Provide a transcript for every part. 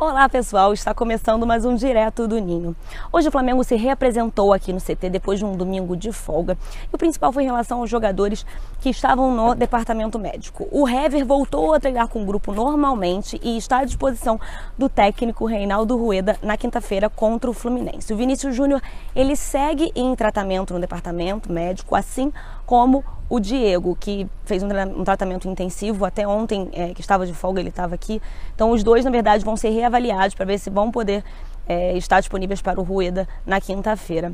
Olá pessoal, está começando mais um Direto do Ninho. Hoje o Flamengo se reapresentou aqui no CT depois de um domingo de folga e o principal foi em relação aos jogadores que estavam no departamento médico. O Hever voltou a treinar com o grupo normalmente e está à disposição do técnico Reinaldo Rueda na quinta-feira contra o Fluminense. O Vinícius Júnior ele segue em tratamento no departamento médico, assim como o Diego, que fez um, tratamento intensivo até ontem, é, que estava de folga, ele estava aqui. Então, os dois, na verdade, vão ser reavaliados para ver se vão poder é, estar disponíveis para o Rueda na quinta-feira.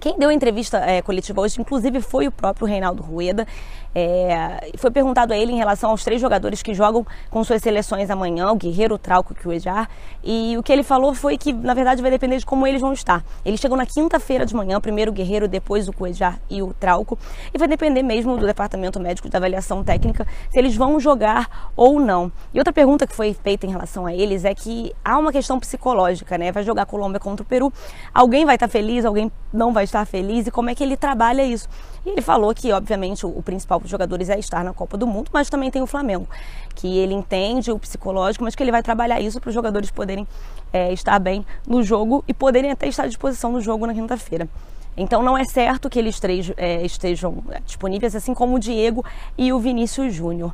Quem deu a entrevista é, coletiva hoje, inclusive, foi o próprio Reinaldo Rueda. É, foi perguntado a ele em relação aos três jogadores que jogam com suas seleções amanhã, o Guerreiro, o Trauco e o Ejar. E o que ele falou foi que, na verdade, vai depender de como eles vão estar. Eles chegam na quinta-feira de manhã, primeiro o Guerreiro, depois o Cuejar e o Trauco. E vai depender mesmo do departamento médico da avaliação técnica se eles vão jogar ou não. E outra pergunta que foi feita em relação a eles é que há uma questão psicológica, né? Vai jogar Colômbia contra o Peru. Alguém vai estar feliz, alguém não vai estar feliz e como é que ele trabalha isso. E ele falou que, obviamente, o, o principal dos jogadores é estar na Copa do Mundo, mas também tem o Flamengo, que ele entende o psicológico, mas que ele vai trabalhar isso para os jogadores poderem é, estar bem no jogo e poderem até estar à disposição no jogo na quinta-feira. Então não é certo que eles três é, estejam é, disponíveis, assim como o Diego e o Vinícius Júnior.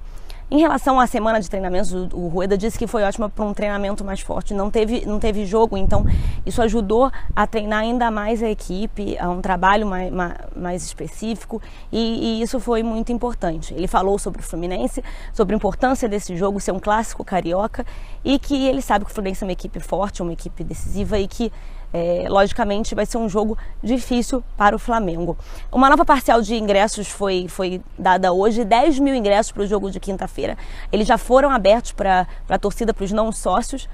Em relação à semana de treinamentos, o Rueda disse que foi ótima para um treinamento mais forte. Não teve, não teve jogo, então isso ajudou a treinar ainda mais a equipe, a um trabalho mais, mais específico e, e, isso foi muito importante. Ele falou sobre o Fluminense, sobre a importância desse jogo ser um clássico carioca e que ele sabe que o Fluminense é uma equipe forte, uma equipe decisiva e que é, logicamente vai ser um jogo difícil para o Flamengo. Uma nova parcial de ingressos foi, foi dada hoje, 10 mil ingressos para o jogo de quinta-feira. Eles já foram abertos para a torcida, para os não sócios.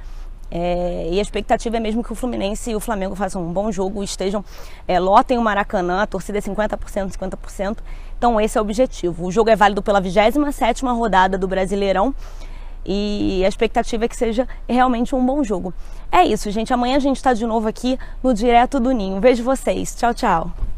É, e a expectativa é mesmo que o Fluminense e o Flamengo façam um bom jogo, estejam, é, lotem o Maracanã, a torcida é 50%, 50%. Então esse é o objetivo. O jogo é válido pela 27ª rodada do Brasileirão e a expectativa é que seja realmente um bom jogo. É isso, gente. Amanhã a gente está de novo aqui no Direto do Ninho. Vejo vocês. Tchau, tchau.